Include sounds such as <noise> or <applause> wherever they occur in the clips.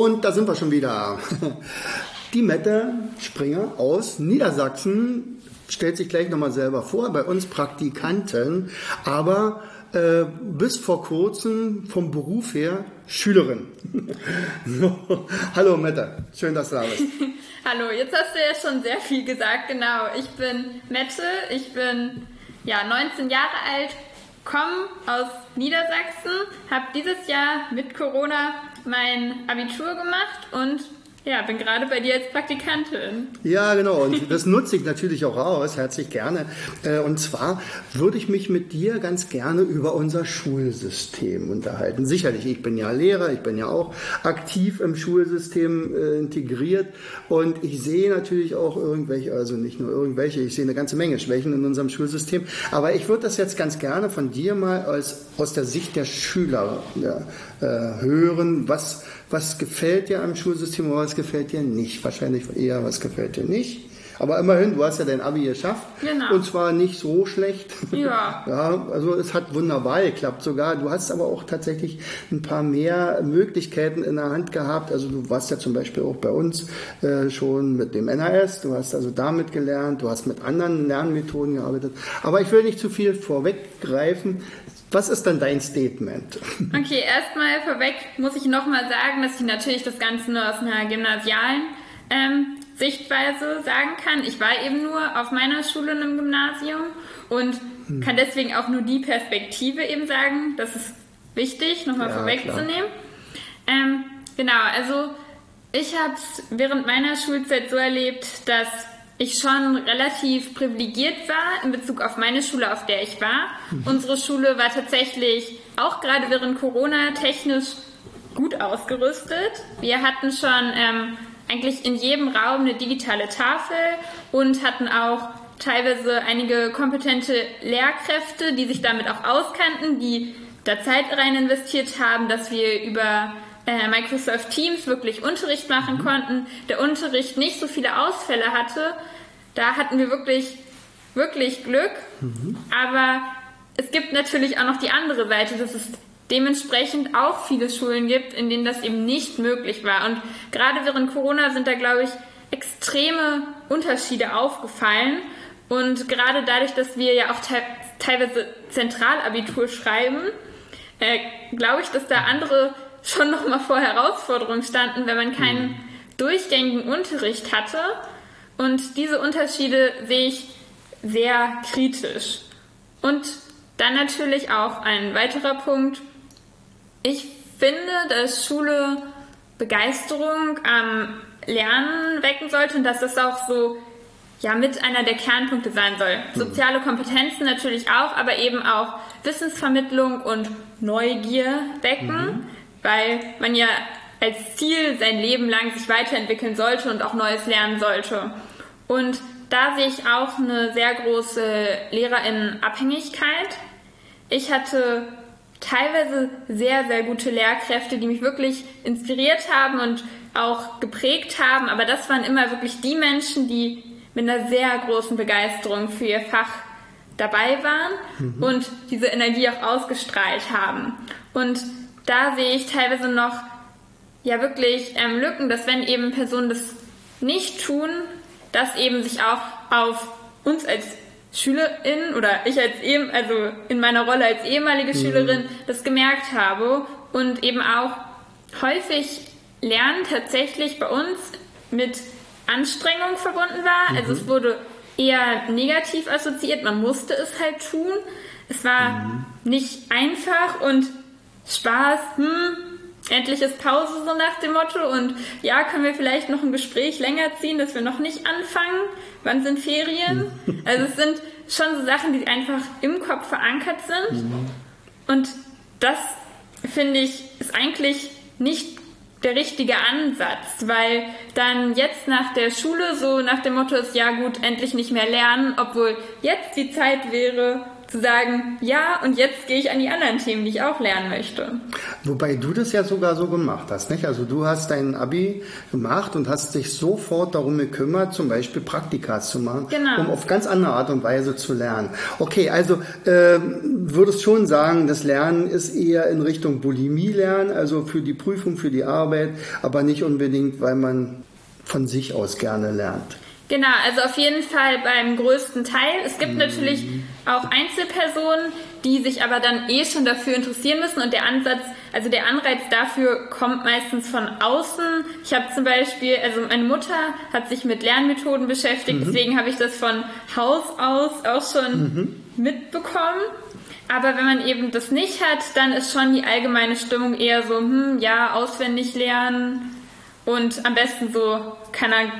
Und da sind wir schon wieder. <laughs> Die Mette Springer aus Niedersachsen stellt sich gleich nochmal selber vor, bei uns Praktikanten, aber äh, bis vor kurzem vom Beruf her Schülerin. <laughs> so. Hallo Mette, schön, dass du da bist. <laughs> Hallo, jetzt hast du ja schon sehr viel gesagt, genau. Ich bin Mette, ich bin ja 19 Jahre alt, komme aus Niedersachsen, habe dieses Jahr mit Corona mein Abitur gemacht und ja, bin gerade bei dir als Praktikantin. Ja, genau. Und das nutze ich natürlich auch aus, herzlich gerne. Äh, und zwar würde ich mich mit dir ganz gerne über unser Schulsystem unterhalten. Sicherlich, ich bin ja Lehrer, ich bin ja auch aktiv im Schulsystem äh, integriert und ich sehe natürlich auch irgendwelche, also nicht nur irgendwelche, ich sehe eine ganze Menge Schwächen in unserem Schulsystem. Aber ich würde das jetzt ganz gerne von dir mal als, aus der Sicht der Schüler ja, äh, hören, was was gefällt dir am Schulsystem und was gefällt dir nicht. Wahrscheinlich eher, was gefällt dir nicht. Aber immerhin, du hast ja dein Abi geschafft. Genau. Und zwar nicht so schlecht. Ja. <laughs> ja. Also es hat wunderbar geklappt sogar. Du hast aber auch tatsächlich ein paar mehr Möglichkeiten in der Hand gehabt. Also du warst ja zum Beispiel auch bei uns äh, schon mit dem NAS. Du hast also damit gelernt. Du hast mit anderen Lernmethoden gearbeitet. Aber ich will nicht zu viel vorweggreifen. Was ist dann dein Statement? <laughs> Okay, erstmal vorweg muss ich nochmal sagen, dass ich natürlich das Ganze nur aus einer gymnasialen ähm, Sichtweise sagen kann. Ich war eben nur auf meiner Schule in einem Gymnasium und hm. kann deswegen auch nur die Perspektive eben sagen. Das ist wichtig, nochmal ja, vorwegzunehmen. Ähm, genau, also ich habe es während meiner Schulzeit so erlebt, dass ich schon relativ privilegiert war in Bezug auf meine Schule, auf der ich war. Mhm. Unsere Schule war tatsächlich auch gerade während Corona technisch gut ausgerüstet. Wir hatten schon ähm, eigentlich in jedem Raum eine digitale Tafel und hatten auch teilweise einige kompetente Lehrkräfte, die sich damit auch auskannten, die da Zeit rein investiert haben, dass wir über äh, Microsoft Teams wirklich Unterricht machen mhm. konnten, der Unterricht nicht so viele Ausfälle hatte. Da hatten wir wirklich, wirklich Glück. Mhm. Aber es gibt natürlich auch noch die andere Seite, dass es dementsprechend auch viele Schulen gibt, in denen das eben nicht möglich war. Und gerade während Corona sind da, glaube ich, extreme Unterschiede aufgefallen. Und gerade dadurch, dass wir ja auch te teilweise Zentralabitur schreiben, äh, glaube ich, dass da andere schon noch mal vor Herausforderungen standen, wenn man keinen mhm. durchgängigen Unterricht hatte. Und diese Unterschiede sehe ich sehr kritisch. Und dann natürlich auch ein weiterer Punkt. Ich finde, dass Schule Begeisterung am Lernen wecken sollte und dass das auch so ja mit einer der Kernpunkte sein soll. Mhm. Soziale Kompetenzen natürlich auch, aber eben auch Wissensvermittlung und Neugier wecken. Mhm weil man ja als Ziel sein Leben lang sich weiterentwickeln sollte und auch Neues lernen sollte. Und da sehe ich auch eine sehr große Lehrerinnenabhängigkeit. Ich hatte teilweise sehr, sehr gute Lehrkräfte, die mich wirklich inspiriert haben und auch geprägt haben, aber das waren immer wirklich die Menschen, die mit einer sehr großen Begeisterung für ihr Fach dabei waren mhm. und diese Energie auch ausgestrahlt haben. Und da sehe ich teilweise noch ja wirklich ähm, Lücken, dass wenn eben Personen das nicht tun, dass eben sich auch auf uns als Schülerin oder ich als eben, also in meiner Rolle als ehemalige mhm. Schülerin das gemerkt habe und eben auch häufig Lernen tatsächlich bei uns mit Anstrengung verbunden war. Mhm. Also es wurde eher negativ assoziiert, man musste es halt tun. Es war mhm. nicht einfach und Spaß, hm, endlich ist Pause so nach dem Motto und ja, können wir vielleicht noch ein Gespräch länger ziehen, dass wir noch nicht anfangen? Wann sind Ferien? <laughs> Also es sind schon so Sachen, die einfach im Kopf verankert sind mhm. und das finde ich, ist eigentlich nicht der richtige Ansatz, weil dann jetzt nach der Schule so nach dem Motto ist, ja gut, endlich nicht mehr lernen, obwohl jetzt die Zeit wäre, zu sagen, ja, und jetzt gehe ich an die anderen Themen, die ich auch lernen möchte. Wobei du das ja sogar so gemacht hast, nicht? Also du hast dein Abi gemacht und hast dich sofort darum gekümmert, zum Beispiel Praktika zu machen, genau. um auf ganz andere Art und Weise zu lernen. Okay, also äh, würdest schon sagen, das Lernen ist eher in Richtung Bulimie lernen, also für die Prüfung, für die Arbeit, aber nicht unbedingt, weil man von sich aus gerne lernt. Genau, also auf jeden Fall beim größten Teil. Es gibt mhm. natürlich auch Einzelpersonen, die sich aber dann eh schon dafür interessieren müssen und der Ansatz, also der Anreiz dafür kommt meistens von außen. Ich habe zum Beispiel, also meine Mutter hat sich mit Lernmethoden beschäftigt, mhm. deswegen habe ich das von Haus aus auch schon mhm. mitbekommen. Aber wenn man eben das nicht hat, dann ist schon die allgemeine Stimmung eher so, hm, ja, auswendig lernen und am besten so, kann er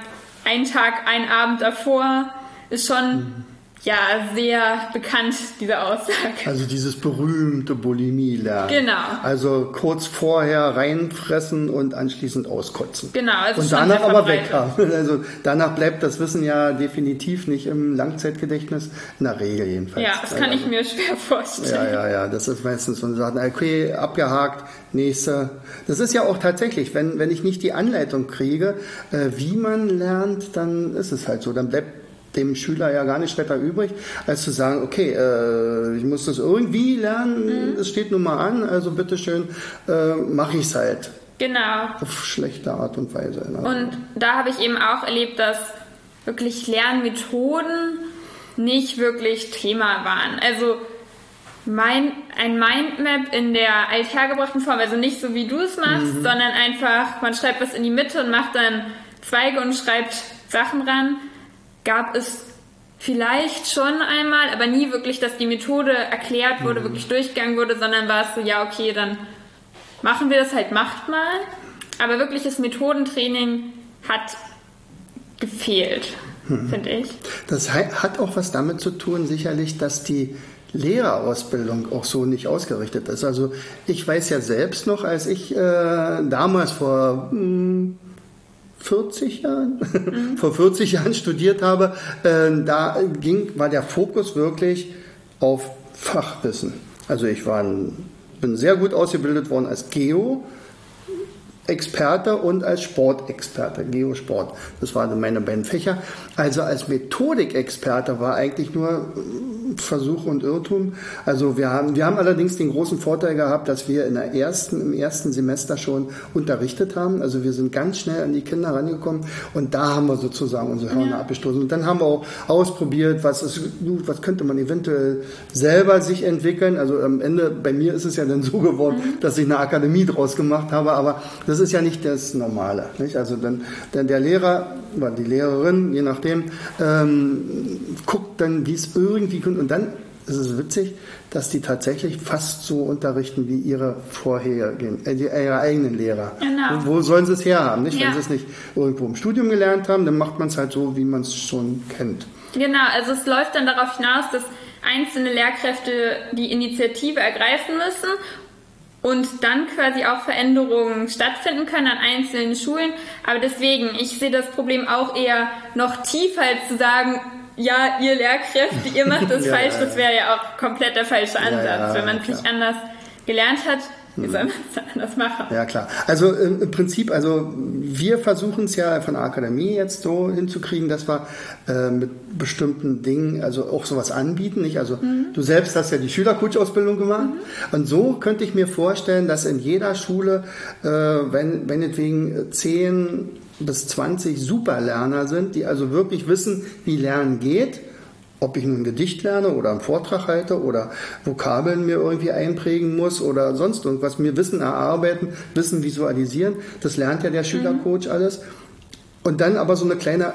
ein Tag, ein Abend davor ist schon mhm. Ja sehr bekannt, diese Aussage. Also dieses berühmte Bulimie-Lernen. Genau. Also kurz vorher reinfressen und anschließend auskotzen. Genau. Also und danach aber weg haben. <laughs> Also danach bleibt das Wissen ja definitiv nicht im Langzeitgedächtnis, in der Regel jedenfalls. Ja, das kann also, ich mir schwer vorstellen. Ja, ja, ja, das ist meistens so eine Sache, okay, abgehakt, nächste. Das ist ja auch tatsächlich, wenn, wenn ich nicht die Anleitung kriege, äh, wie man lernt, dann ist es halt so. Dann bleibt dem Schüler ja gar nicht weiter übrig, als zu sagen, okay, äh, ich muss das irgendwie lernen, mhm. es steht nun mal an, also bitteschön, äh, mache ich es halt. Genau. Auf schlechte Art und Weise. Ne? Und da habe ich eben auch erlebt, dass wirklich Lernmethoden nicht wirklich Thema waren. Also mein, ein Mindmap in der althergebrachten Form, also nicht so wie du es machst, mhm. sondern einfach, man schreibt was in die Mitte und macht dann Zweige und schreibt Sachen ran, gab es vielleicht schon einmal, aber nie wirklich, dass die Methode erklärt wurde, mhm. wirklich durchgegangen wurde, sondern war es so, ja, okay, dann machen wir das halt, macht mal. Aber wirkliches Methodentraining hat gefehlt, mhm. finde ich. Das hat auch was damit zu tun, sicherlich, dass die Lehrerausbildung auch so nicht ausgerichtet ist. Also ich weiß ja selbst noch, als ich äh, damals vor mh, hm, 40 Jahren, mhm. <laughs> vor 40 Jahren studiert habe, äh, da ging, war der Fokus wirklich auf Fachwissen. Also ich war ein, bin sehr gut ausgebildet worden als Geo, Experte und als Sportexperte, Geosport. Das waren meine beiden Fächer. Also als Methodikexperte war eigentlich nur Versuch und Irrtum. Also wir haben, wir haben allerdings den großen Vorteil gehabt, dass wir in der ersten, im ersten Semester schon unterrichtet haben. Also wir sind ganz schnell an die Kinder rangekommen und da haben wir sozusagen unsere Hörner ja. abgestoßen. Und dann haben wir auch ausprobiert, was ist, was könnte man eventuell selber sich entwickeln. Also am Ende, bei mir ist es ja dann so geworden, mhm. dass ich eine Akademie draus gemacht habe, aber das ist ja nicht das Normale. Nicht? Also dann, dann der Lehrer oder die Lehrerin, je nachdem, ähm, guckt dann, wie es irgendwie kommt. Und dann ist es witzig, dass die tatsächlich fast so unterrichten wie ihre vorherigen, äh, ihre eigenen Lehrer. Genau. Wo, wo sollen sie es herhaben? Nicht? Ja. Wenn sie es nicht irgendwo im Studium gelernt haben, dann macht man es halt so, wie man es schon kennt. Genau, also es läuft dann darauf hinaus, dass einzelne Lehrkräfte die Initiative ergreifen müssen und dann quasi auch Veränderungen stattfinden können an einzelnen Schulen. Aber deswegen, ich sehe das Problem auch eher noch tiefer als zu sagen, ja, ihr Lehrkräfte, ihr macht das <laughs> ja, falsch, das wäre ja auch komplett der falsche Ansatz. Ja, Wenn man es nicht anders gelernt hat, wie soll man es anders machen? Ja, klar. Also im, Prinzip, also wir versuchen es ja von der Akademie jetzt so hinzukriegen, dass wir äh, mit bestimmten Dingen, also auch sowas anbieten. Nicht? Also mhm. du selbst hast ja die Schülercoach-Ausbildung gemacht. Mhm. Und so könnte ich mir vorstellen, dass in jeder Schule, äh, wenn, meinetwegen 10 bis 20 Superlerner sind, die also wirklich wissen, wie Lernen geht ob ich nun ein Gedicht lerne oder einen Vortrag halte oder Vokabeln mir irgendwie einprägen muss oder sonst irgendwas, mir Wissen erarbeiten, Wissen visualisieren, das lernt ja der Schülercoach mhm. alles. Und dann aber so eine kleine,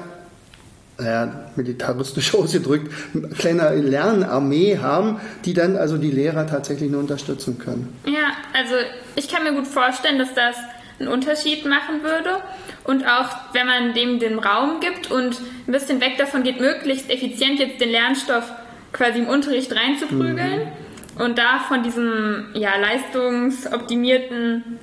naja, militaristisch ausgedrückt, <laughs> kleine Lernarmee haben, die dann also die Lehrer tatsächlich nur unterstützen können. Ja, also ich kann mir gut vorstellen, dass das einen Unterschied machen würde. Und auch wenn man dem den Raum gibt und ein bisschen weg davon geht, möglichst effizient jetzt den Lernstoff quasi im Unterricht reinzuprügeln, mhm. und da von diesem ja, leistungsoptimierten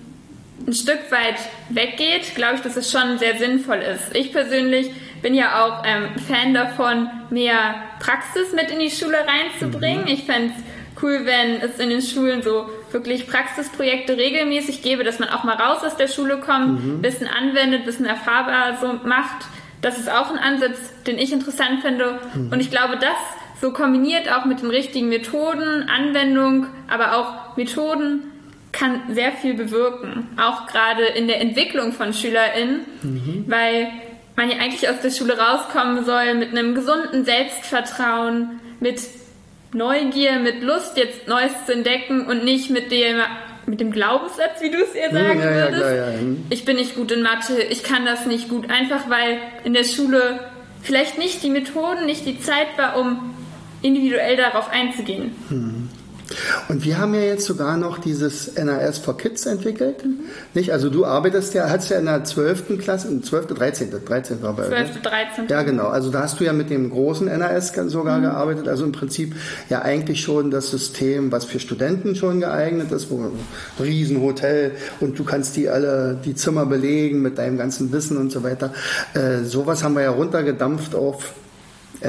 ein Stück weit weggeht, glaube ich, dass es schon sehr sinnvoll ist. Ich persönlich bin ja auch ähm, Fan davon, mehr Praxis mit in die Schule reinzubringen. Mhm. Ich fände es cool, wenn es in den Schulen so wirklich Praxisprojekte regelmäßig gäbe, dass man auch mal raus aus der Schule kommt, mhm. Wissen anwendet, Wissen erfahrbar so macht. Das ist auch ein Ansatz, den ich interessant finde. Mhm. Und ich glaube, das so kombiniert auch mit den richtigen Methoden, Anwendung, aber auch Methoden kann sehr viel bewirken. Auch gerade in der Entwicklung von SchülerInnen, mhm. weil man ja eigentlich aus der Schule rauskommen soll mit einem gesunden Selbstvertrauen, mit Neugier, mit Lust, jetzt Neues zu entdecken und nicht mit dem, mit dem Glaubenssatz, wie du es ihr sagen ja, würdest. Ja, ja, hm. ich bin nicht gut in Mathe, ich kann das nicht gut. Einfach weil in der Schule vielleicht nicht die Methoden, nicht die Zeit war, um individuell darauf einzugehen. Hm. Und wir haben ja jetzt sogar noch dieses NAS for Kids entwickelt. Mhm. Nicht? Also du arbeitest ja, hast ja in der 12. Klasse, 12., 13., 13. war bei 12., 13. Ja, genau. Also da hast du ja mit dem großen NAS sogar mhm. gearbeitet. Also im Prinzip ja eigentlich schon das System, was für Studenten schon geeignet ist, wo ein Riesenhotel und du kannst die alle, die Zimmer belegen mit deinem ganzen Wissen und so weiter. Äh, sowas haben wir ja runtergedampft auf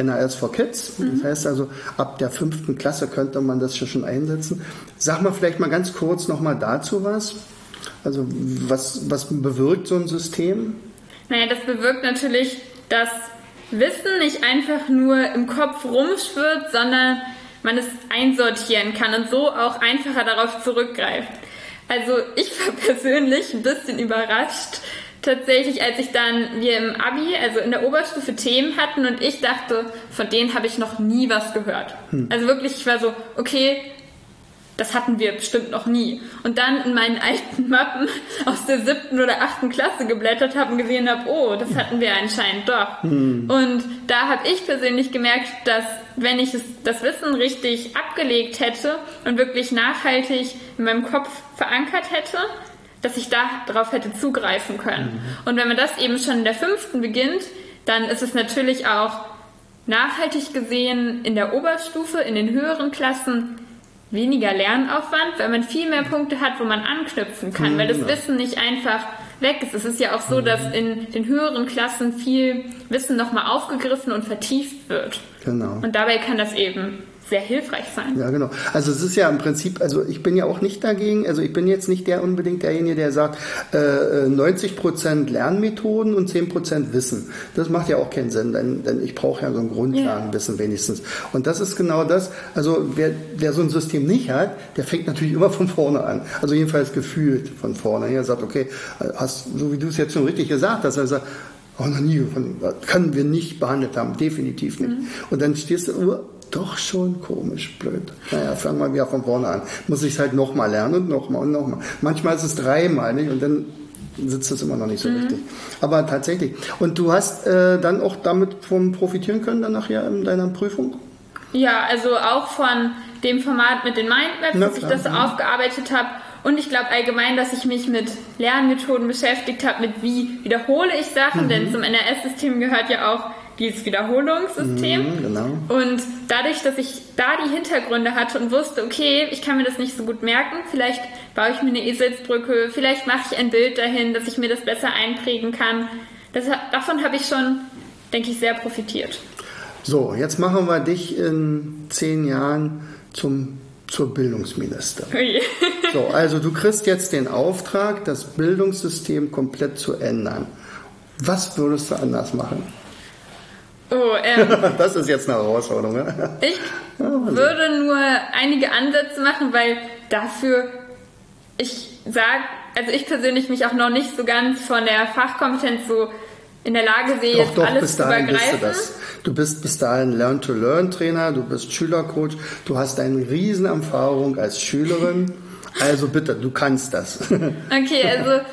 NAS for Kids. Mhm. Das heißt also, ab der fünften Klasse könnte man das schon einsetzen. Sag mal vielleicht mal ganz kurz nochmal dazu was. Also was, was bewirkt so ein System? Naja, das bewirkt natürlich, dass Wissen nicht einfach nur im Kopf rumschwirrt, sondern man es einsortieren kann und so auch einfacher darauf zurückgreift. Also ich war <laughs> persönlich ein bisschen überrascht, tatsächlich, als ich dann, wir im Abi, also in der Oberstufe Themen hatten und ich dachte, von denen habe ich noch nie was gehört. Hm. Also wirklich, ich war so, okay, das hatten wir bestimmt noch nie. Und dann in meinen alten <laughs> Mappen aus der siebten oder achten Klasse geblättert habe und gesehen habe, oh, das hatten wir anscheinend doch. Hm. Und da habe ich persönlich gemerkt, dass wenn ich das Wissen richtig abgelegt hätte und wirklich nachhaltig in meinem Kopf verankert hätte, dass ich darauf hätte zugreifen können. Mhm. Und wenn man das eben schon in der fünften beginnt, dann ist es natürlich auch nachhaltig gesehen in der Oberstufe, in den höheren Klassen weniger Lernaufwand, weil man viel mehr Punkte hat, wo man anknüpfen kann, mhm, weil das genau. Wissen nicht einfach weg ist. Es ist ja auch so, mhm. dass in den höheren Klassen viel Wissen nochmal aufgegriffen und vertieft wird. Genau. Und dabei kann das eben sehr hilfreich sein. Ja, genau. Also es ist ja im Prinzip, also ich bin ja auch nicht dagegen, also ich bin jetzt nicht der unbedingt derjenige, der sagt, äh, 90 Prozent Lernmethoden und 10 Prozent Wissen. Das macht ja auch keinen Sinn, denn, denn ich brauche ja so ein Grundlagenwissen yeah. wenigstens. Und das ist genau das, also wer, wer so ein System nicht hat, der fängt natürlich immer von vorne an. Also jedenfalls gefühlt von vorne. Er sagt, okay, hast, so wie du es jetzt schon richtig gesagt hast, also auch noch nie, können wir nicht behandelt haben, definitiv nicht. Mhm. Und dann stehst du, doch schon komisch, blöd. Naja, fangen wir wieder von vorne an. Muss ich es halt nochmal lernen und nochmal und nochmal. Manchmal ist es dreimal, nicht? Und dann sitzt es immer noch nicht so mhm. richtig. Aber tatsächlich. Und du hast äh, dann auch damit von profitieren können dann nachher in deiner Prüfung? Ja, also auch von dem Format mit den Mindmaps, dass ich das ja. aufgearbeitet habe. Und ich glaube allgemein, dass ich mich mit Lernmethoden beschäftigt habe, mit wie wiederhole ich Sachen, mhm. denn zum NRS-System gehört ja auch dieses Wiederholungssystem. Mhm, genau. Und dadurch, dass ich da die Hintergründe hatte und wusste, okay, ich kann mir das nicht so gut merken, vielleicht baue ich mir eine Eselsbrücke, vielleicht mache ich ein Bild dahin, dass ich mir das besser einprägen kann. Das, davon habe ich schon, denke ich, sehr profitiert. So, jetzt machen wir dich in zehn Jahren zum, zur Bildungsministerin. So, also du kriegst jetzt den Auftrag, das Bildungssystem komplett zu ändern. Was würdest du anders machen? Oh, ähm, <laughs> das ist jetzt eine Herausforderung. Ja? Ich würde nur einige Ansätze machen, weil dafür ich sage, also ich persönlich mich auch noch nicht so ganz von der Fachkompetenz so in der Lage sehe, doch, jetzt doch, alles bis dahin zu übergreifen. Bist du, das. du bist bis dahin Learn-to-Learn-Trainer, du bist Schülercoach, du hast eine Riesenerfahrung als Schülerin. Also bitte, du kannst das. <laughs> Okay, also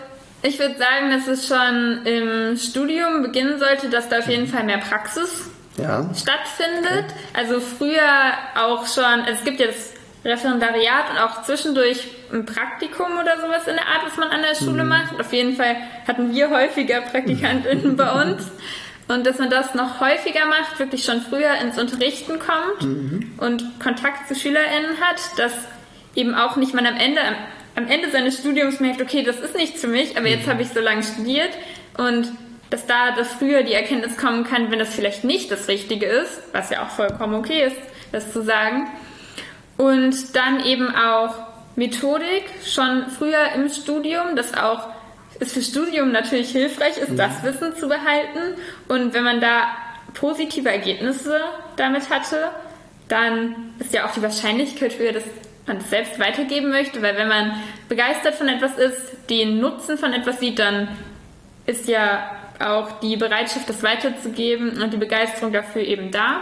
ich würde sagen, dass es schon im Studium beginnen sollte, dass da auf jeden Fall mehr Praxis ja. stattfindet. Okay. Also früher auch schon, es gibt das Referendariat und auch zwischendurch ein Praktikum oder sowas in der Art, was man an der Schule mhm. macht. Auf jeden Fall hatten wir häufiger PraktikantInnen bei <laughs> uns. und dass man das noch häufiger macht, wirklich schon früher ins Unterrichten kommt mhm. und Kontakt zu SchülerInnen hat, dass eben auch nicht man am Ende, am, am Ende seines Studiums merkt, okay, das ist nichts für mich, aber jetzt mhm. habe ich so lange studiert und dass da das früher die Erkenntnis kommen kann, wenn das vielleicht nicht das Richtige ist, was ja auch vollkommen okay ist, das zu sagen. Und dann eben auch Methodik schon früher im Studium, das auch ist für Studium natürlich hilfreich ist, das Wissen zu behalten. Und wenn man da positive Ergebnisse damit hatte, dann ist ja auch die Wahrscheinlichkeit höher, dass man es selbst weitergeben möchte, weil wenn man begeistert von etwas ist, den Nutzen von etwas sieht, dann ist ja auch die Bereitschaft, das weiterzugeben und die Begeisterung dafür eben da.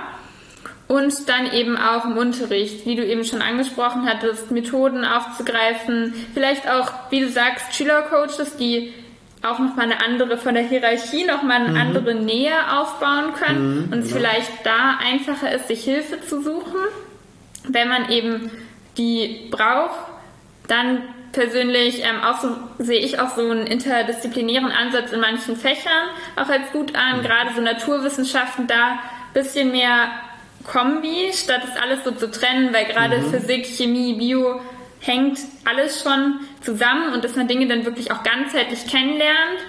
Und dann eben auch im Unterricht, wie du eben schon angesprochen hattest, Methoden aufzugreifen, vielleicht auch, wie du sagst, Schülercoaches, die auch nochmal eine andere, von der Hierarchie nochmal eine mhm. andere Nähe aufbauen können mhm, und es ja. vielleicht da einfacher ist, sich Hilfe zu suchen, wenn man eben die braucht, dann persönlich ähm, auch so, sehe ich auch so einen interdisziplinären Ansatz in manchen Fächern auch als gut an, mhm. gerade so Naturwissenschaften da ein bisschen mehr Kombi, statt es alles so zu trennen, weil gerade mhm. Physik, Chemie, Bio hängt alles schon zusammen und dass man Dinge dann wirklich auch ganzheitlich kennenlernt.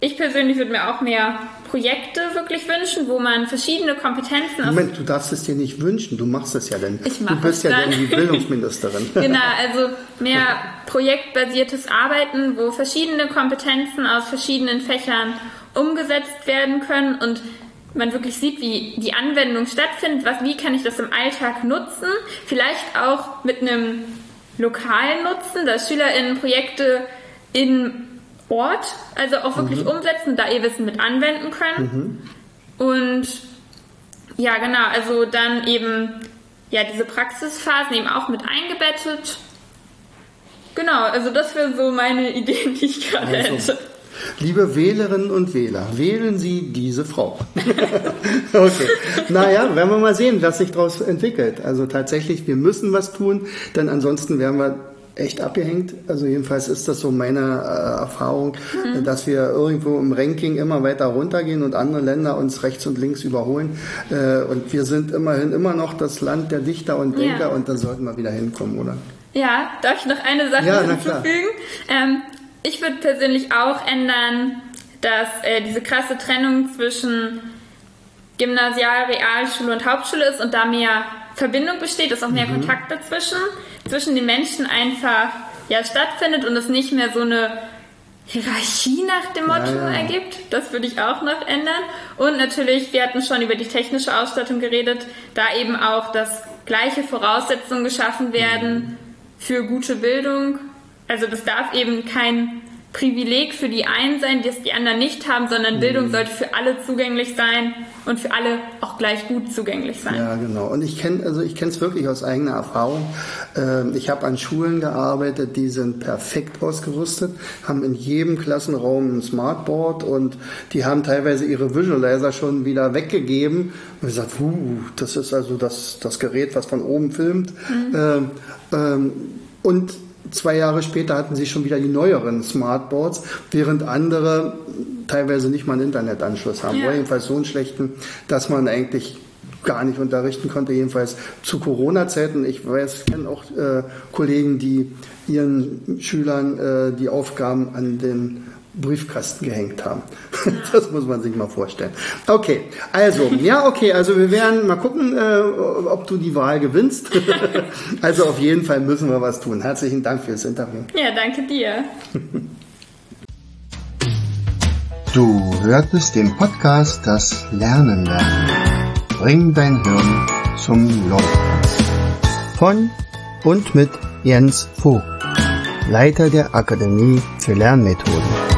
Ich persönlich würde mir auch mehr Projekte wirklich wünschen, wo man verschiedene Kompetenzen Moment, du darfst es dir nicht wünschen, du machst es ja denn. Ich mach du bist ja dann die Bildungsministerin. <laughs> <laughs> genau, also mehr projektbasiertes Arbeiten, wo verschiedene Kompetenzen aus verschiedenen Fächern umgesetzt werden können und man wirklich sieht, wie die Anwendung stattfindet, was, wie kann ich das im Alltag nutzen, vielleicht auch mit einem lokalen Nutzen, dass SchülerInnen Projekte in Ort, also auch wirklich mhm. umsetzen, da ihr Wissen mit anwenden können. Mhm. Und ja, genau, also dann eben ja diese Praxisphasen eben auch mit eingebettet. Genau, also das wäre so meine <laughs> Idee, die ich gerade also, hätte. Liebe Wählerinnen und Wähler, wählen Sie diese Frau. <laughs> okay. Naja, werden wir mal sehen, was sich daraus entwickelt. Also tatsächlich, wir müssen was tun, denn ansonsten werden wir echt abgehängt. Also jedenfalls ist das so meine äh, Erfahrung, mhm. dass wir irgendwo im Ranking immer weiter runtergehen und andere Länder uns rechts und links überholen. Äh, und wir sind immerhin immer noch das Land der Dichter und Denker ja. und da sollten wir wieder hinkommen, oder? Ja, darf ich noch eine Sache ja, hinzufügen? Ähm, ich würde persönlich auch ändern, dass äh, diese krasse Trennung zwischen Gymnasial, Realschule und Hauptschule ist und da mehr Verbindung besteht, dass auch mehr mhm. Kontakt dazwischen, zwischen den Menschen einfach ja, stattfindet und es nicht mehr so eine Hierarchie nach dem Motto ja, ja. ergibt. Das würde ich auch noch ändern. Und natürlich, wir hatten schon über die technische Ausstattung geredet, da eben auch, dass gleiche Voraussetzungen geschaffen werden mhm. für gute Bildung also das darf eben kein Privileg für die einen sein, das die anderen nicht haben, sondern mhm. Bildung sollte für alle zugänglich sein und für alle auch gleich gut zugänglich sein. Ja, genau. Und ich kenne also ich kenne es wirklich aus eigener Erfahrung. Ähm, ich habe an Schulen gearbeitet, die sind perfekt ausgerüstet, haben in jedem Klassenraum ein Smartboard und die haben teilweise ihre Visualizer schon wieder weggegeben und gesagt, uh, das ist also das das Gerät, was von oben filmt. Mhm. Ähm, ähm, und Zwei Jahre später hatten sie schon wieder die neueren Smartboards, während andere teilweise nicht mal einen Internetanschluss haben. Ja. Oder jedenfalls so einen schlechten, dass man eigentlich gar nicht unterrichten konnte, jedenfalls zu Corona-Zeiten. Ich weiß, ich kenne auch äh, Kollegen, die ihren Schülern äh, die Aufgaben an den Briefkasten gehängt haben. <laughs> Das muss man sich mal vorstellen. Okay, also, ja, okay, also wir werden mal gucken, äh, ob du die Wahl gewinnst. <laughs> also auf jeden Fall müssen wir was tun. Herzlichen Dank fürs Interview. Ja, danke dir. Du hörtest den Podcast Das Lernen lernen. Bring dein Hirn zum Laufen. Von und mit Jens Vogt, Leiter der Akademie für Lernmethoden.